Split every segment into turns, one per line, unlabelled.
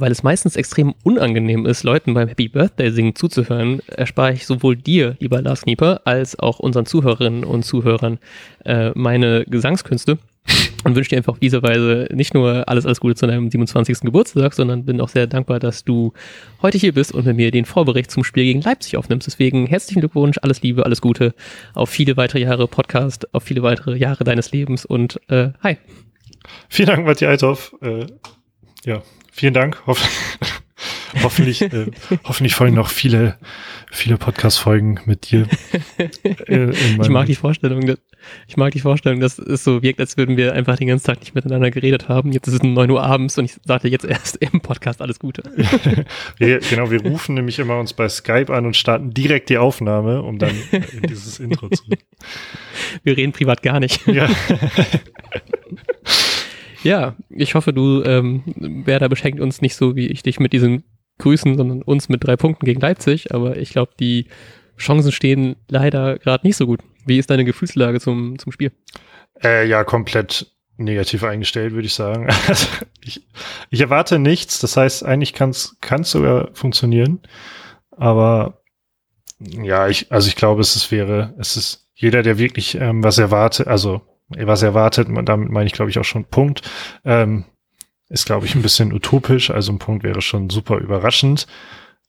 weil es meistens extrem unangenehm ist, Leuten beim Happy Birthday singen zuzuhören, erspare ich sowohl dir, lieber Lars Knieper, als auch unseren Zuhörerinnen und Zuhörern äh, meine Gesangskünste und wünsche dir einfach auf diese Weise nicht nur alles, alles Gute zu deinem 27. Geburtstag, sondern bin auch sehr dankbar, dass du heute hier bist und mit mir den Vorbericht zum Spiel gegen Leipzig aufnimmst. Deswegen herzlichen Glückwunsch, alles Liebe, alles Gute auf viele weitere Jahre Podcast, auf viele weitere Jahre deines Lebens und äh, hi.
Vielen Dank, Matthias Althoff. Äh, ja, vielen Dank. Hoff hoffentlich, äh, hoffentlich folgen noch viele, viele Podcast-Folgen mit dir.
Äh, ich mag die Vorstellung, dass, ich mag die Vorstellung, dass es so wirkt, als würden wir einfach den ganzen Tag nicht miteinander geredet haben. Jetzt ist es 9 Uhr abends und ich sagte jetzt erst im Podcast alles Gute.
wir, genau, wir rufen nämlich immer uns bei Skype an und starten direkt die Aufnahme, um dann in dieses Intro zu.
Wir reden privat gar nicht. Ja. Ja, ich hoffe, du, ähm, Werder beschenkt uns nicht so, wie ich dich mit diesen Grüßen, sondern uns mit drei Punkten gegen Leipzig. Aber ich glaube, die Chancen stehen leider gerade nicht so gut. Wie ist deine Gefühlslage zum, zum Spiel?
Äh, ja, komplett negativ eingestellt, würde ich sagen. Also ich, ich erwarte nichts. Das heißt, eigentlich kann es sogar funktionieren. Aber ja, ich, also ich glaube, es ist, wäre, es ist jeder, der wirklich ähm, was erwartet, also was erwartet, damit meine ich, glaube ich, auch schon Punkt, ähm, ist, glaube ich, ein bisschen utopisch. Also ein Punkt wäre schon super überraschend.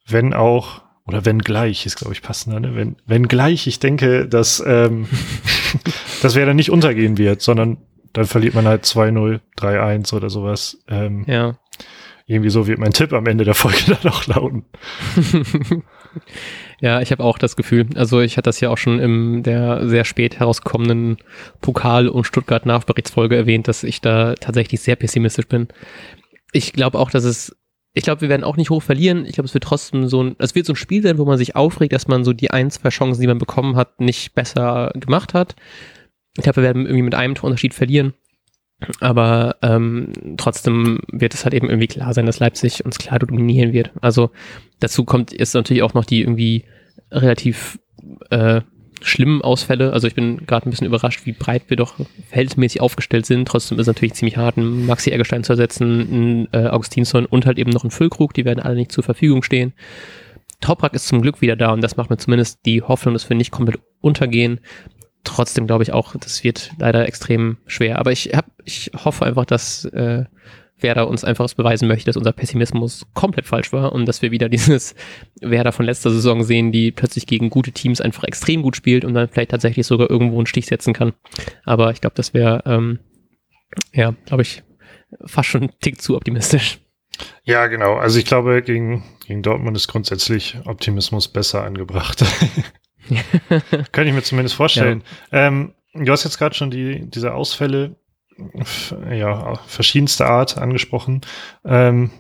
Wenn auch, oder wenn gleich, ist, glaube ich, passender, ne? Wenn, wenn gleich, ich denke, dass, ähm, dass wer dann nicht untergehen wird, sondern dann verliert man halt 2-0, 3-1 oder sowas. Ähm,
ja.
Irgendwie so wird mein Tipp am Ende der Folge dann auch lauten.
Ja, ich habe auch das Gefühl. Also ich hatte das ja auch schon in der sehr spät herauskommenden Pokal- und Stuttgart-Nachberichtsfolge erwähnt, dass ich da tatsächlich sehr pessimistisch bin. Ich glaube auch, dass es, ich glaube, wir werden auch nicht hoch verlieren. Ich glaube, es wird trotzdem so ein, es wird so ein Spiel sein, wo man sich aufregt, dass man so die ein, zwei Chancen, die man bekommen hat, nicht besser gemacht hat. Ich glaube, wir werden irgendwie mit einem Unterschied verlieren. Aber ähm, trotzdem wird es halt eben irgendwie klar sein, dass Leipzig uns klar dominieren wird. Also dazu kommt jetzt natürlich auch noch die irgendwie relativ äh, schlimmen Ausfälle. Also ich bin gerade ein bisschen überrascht, wie breit wir doch verhältnismäßig aufgestellt sind. Trotzdem ist es natürlich ziemlich hart, einen Maxi Eggestein zu ersetzen, einen äh, Augustinsson und halt eben noch einen Füllkrug. Die werden alle nicht zur Verfügung stehen. Toprak ist zum Glück wieder da und das macht mir zumindest die Hoffnung, dass wir nicht komplett untergehen trotzdem glaube ich auch, das wird leider extrem schwer. Aber ich hab, ich hoffe einfach, dass äh, Werder uns einfach beweisen möchte, dass unser Pessimismus komplett falsch war und dass wir wieder dieses Werder von letzter Saison sehen, die plötzlich gegen gute Teams einfach extrem gut spielt und dann vielleicht tatsächlich sogar irgendwo einen Stich setzen kann. Aber ich glaube, das wäre, ähm, ja, glaube ich, fast schon einen Tick zu optimistisch.
Ja, genau. Also ich glaube, gegen, gegen Dortmund ist grundsätzlich Optimismus besser angebracht. Kann ich mir zumindest vorstellen. Ja. Ähm, du hast jetzt gerade schon die, diese Ausfälle ja, verschiedenster Art angesprochen. Ähm,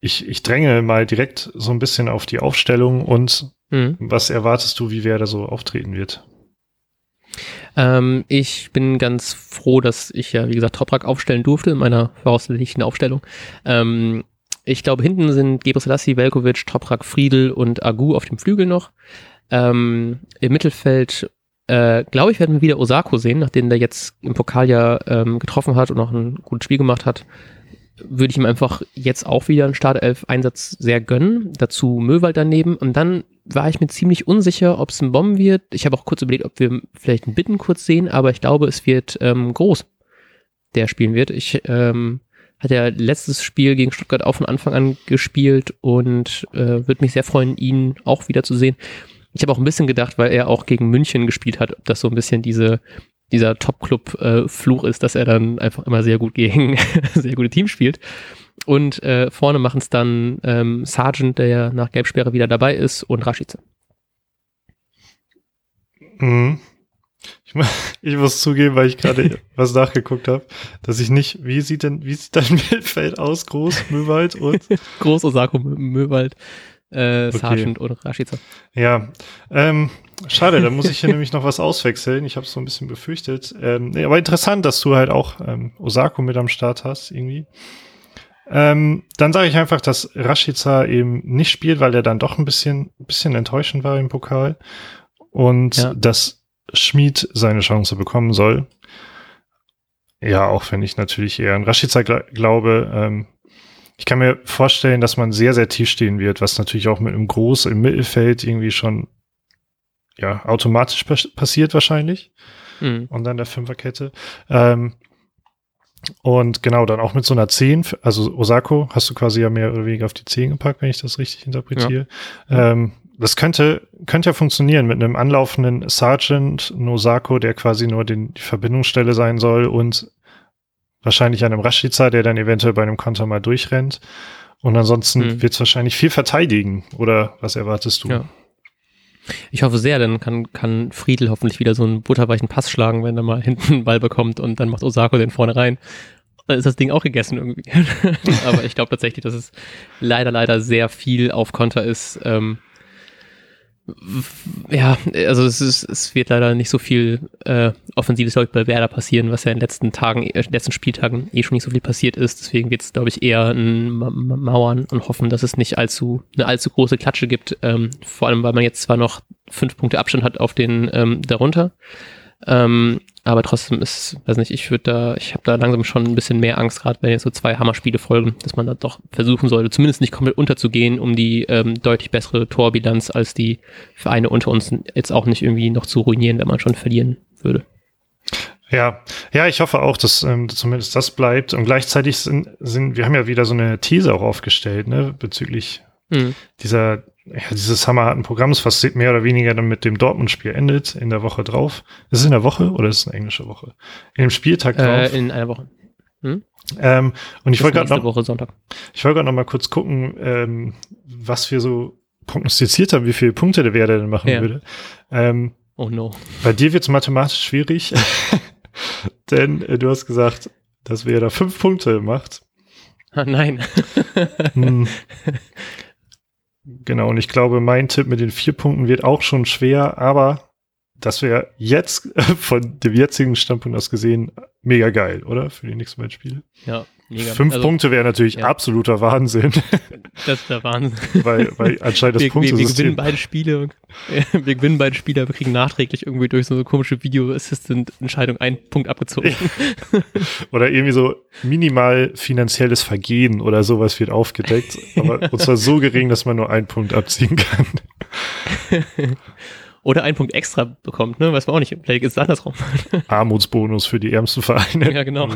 ich, ich dränge mal direkt so ein bisschen auf die Aufstellung und mhm. was erwartest du, wie wer da so auftreten wird?
Ähm, ich bin ganz froh, dass ich ja, wie gesagt, Toprak aufstellen durfte in meiner voraussichtlichen Aufstellung. Ähm, ich glaube, hinten sind Gebre Selassie, Velkovic, Toprak, Friedel und Agu auf dem Flügel noch. Ähm, Im Mittelfeld, äh, glaube ich, werden wir wieder Osako sehen, nachdem der jetzt im Pokal ja ähm, getroffen hat und noch ein gutes Spiel gemacht hat. Würde ich ihm einfach jetzt auch wieder einen Startelf-Einsatz sehr gönnen. Dazu Möwald daneben. Und dann war ich mir ziemlich unsicher, ob es ein Bomben wird. Ich habe auch kurz überlegt, ob wir vielleicht einen Bitten kurz sehen, aber ich glaube, es wird ähm, groß, der spielen wird. Ich ähm, hat ja letztes Spiel gegen Stuttgart auch von Anfang an gespielt und äh, würde mich sehr freuen, ihn auch wieder zu sehen. Ich habe auch ein bisschen gedacht, weil er auch gegen München gespielt hat, ob das so ein bisschen diese dieser Top-Club-Fluch ist, dass er dann einfach immer sehr gut gegen sehr gute Teams spielt. Und äh, vorne machen es dann ähm, Sargent, der ja nach Gelbsperre wieder dabei ist, und Rashice.
Mhm. Ich, ich, muss zugeben, weil ich gerade was nachgeguckt habe, dass ich nicht, wie sieht denn, wie sieht dein Mittelfeld aus? Groß, Möwald und?
Groß Osako Möwald äh, okay. Oder Rashica.
Ja, ähm, schade, da muss ich hier nämlich noch was auswechseln. Ich habe es so ein bisschen befürchtet. Ähm, nee, aber interessant, dass du halt auch ähm, Osako mit am Start hast, irgendwie. Ähm, dann sage ich einfach, dass Rashica eben nicht spielt, weil er dann doch ein bisschen, bisschen enttäuschend war im Pokal. Und ja. dass Schmid seine Chance bekommen soll. Ja, auch wenn ich natürlich eher an Rashica gl glaube, ähm, ich kann mir vorstellen, dass man sehr, sehr tief stehen wird, was natürlich auch mit einem Groß im Mittelfeld irgendwie schon ja, automatisch passiert wahrscheinlich. Mhm. Und dann der Fünferkette. Ähm, und genau, dann auch mit so einer 10, also Osako hast du quasi ja mehr oder weniger auf die 10 gepackt, wenn ich das richtig interpretiere. Ja. Ähm, das könnte, könnte ja funktionieren mit einem anlaufenden Sergeant Nosako, der quasi nur den, die Verbindungsstelle sein soll und wahrscheinlich einem Rashica, der dann eventuell bei einem Konter mal durchrennt. Und ansonsten mhm. wird es wahrscheinlich viel verteidigen. Oder was erwartest du?
Ja. Ich hoffe sehr, dann kann, kann Friedel hoffentlich wieder so einen butterweichen Pass schlagen, wenn er mal hinten einen Ball bekommt und dann macht Osako den vorne rein. Dann ist das Ding auch gegessen irgendwie. Aber ich glaube tatsächlich, dass es leider, leider sehr viel auf Konter ist. Ähm, ja, also es, ist, es wird leider nicht so viel äh, Offensives, glaube ich, bei Werder passieren, was ja in den letzten Tagen, äh, letzten Spieltagen eh schon nicht so viel passiert ist. Deswegen wird es, glaube ich, eher ein Mauern und hoffen, dass es nicht allzu eine allzu große Klatsche gibt. Ähm, vor allem, weil man jetzt zwar noch fünf Punkte Abstand hat auf den ähm, darunter. Ähm, aber trotzdem ist, weiß nicht, ich würde da, ich habe da langsam schon ein bisschen mehr Angst, gerade wenn jetzt so zwei Hammerspiele folgen, dass man da doch versuchen sollte, zumindest nicht komplett unterzugehen, um die ähm, deutlich bessere Torbilanz als die Vereine unter uns jetzt auch nicht irgendwie noch zu ruinieren, wenn man schon verlieren würde.
Ja, ja, ich hoffe auch, dass ähm, zumindest das bleibt. Und gleichzeitig sind, sind, wir haben ja wieder so eine These auch aufgestellt, ne, bezüglich mhm. dieser ja, dieses hammerharten Programms, was mehr oder weniger dann mit dem Dortmund-Spiel endet, in der Woche drauf. Ist es in der Woche oder ist es eine englische Woche? In dem Spieltag
äh, drauf. Äh, in einer Woche.
Hm? Ähm, und ich wollte gerade noch,
Woche Sonntag.
Ich wollte gerade noch mal kurz gucken, ähm, was wir so prognostiziert haben, wie viele Punkte der Werder denn machen ja. würde. Ähm,
oh no.
Bei dir wird es mathematisch schwierig, denn äh, du hast gesagt, dass Werder fünf Punkte macht.
Ah, nein.
hm. Genau, und ich glaube, mein Tipp mit den vier Punkten wird auch schon schwer, aber das wäre jetzt von dem jetzigen Standpunkt aus gesehen mega geil, oder? Für die nächsten beiden Spiele.
Ja,
mega. Fünf also, Punkte wäre natürlich ja. absoluter Wahnsinn.
Das ist der Wahnsinn.
weil, weil anscheinend das
wir, Punkte wir, wir gewinnen beide Spiele. Wir gewinnen beide Spiele, wir kriegen nachträglich irgendwie durch so eine komische Video-Assistant-Entscheidung einen Punkt abgezogen.
oder irgendwie so minimal finanzielles Vergehen oder sowas wird aufgedeckt. Aber und zwar so gering, dass man nur einen Punkt abziehen kann.
oder einen Punkt extra bekommt, ne? Weiß man auch nicht. Vielleicht ist es andersrum.
Armutsbonus für die ärmsten Vereine.
Ja, genau.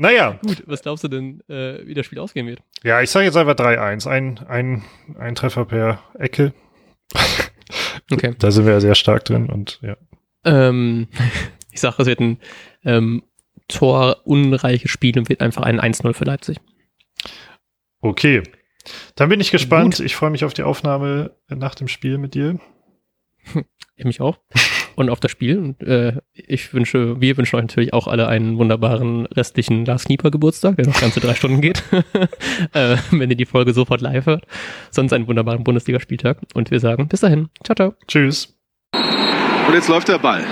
Naja.
Gut, was glaubst du denn, äh, wie das Spiel ausgehen wird?
Ja, ich sage jetzt einfach 3-1. Ein, ein, ein Treffer per Ecke.
okay.
Da sind wir ja sehr stark drin und ja.
Ähm, ich sage, es wird ein ähm, torunreiches Spiel und wird einfach ein 1-0 für Leipzig.
Okay. Dann bin ich gespannt. Gut. Ich freue mich auf die Aufnahme nach dem Spiel mit dir.
Ich mich auch. Und auf das Spiel. Und, äh, ich wünsche, wir wünschen euch natürlich auch alle einen wunderbaren restlichen Lars Knieper Geburtstag, der noch ganze drei Stunden geht. äh, wenn ihr die Folge sofort live hört. Sonst einen wunderbaren Bundesligaspieltag. Und wir sagen bis dahin. Ciao, ciao.
Tschüss.
Und jetzt läuft der Ball.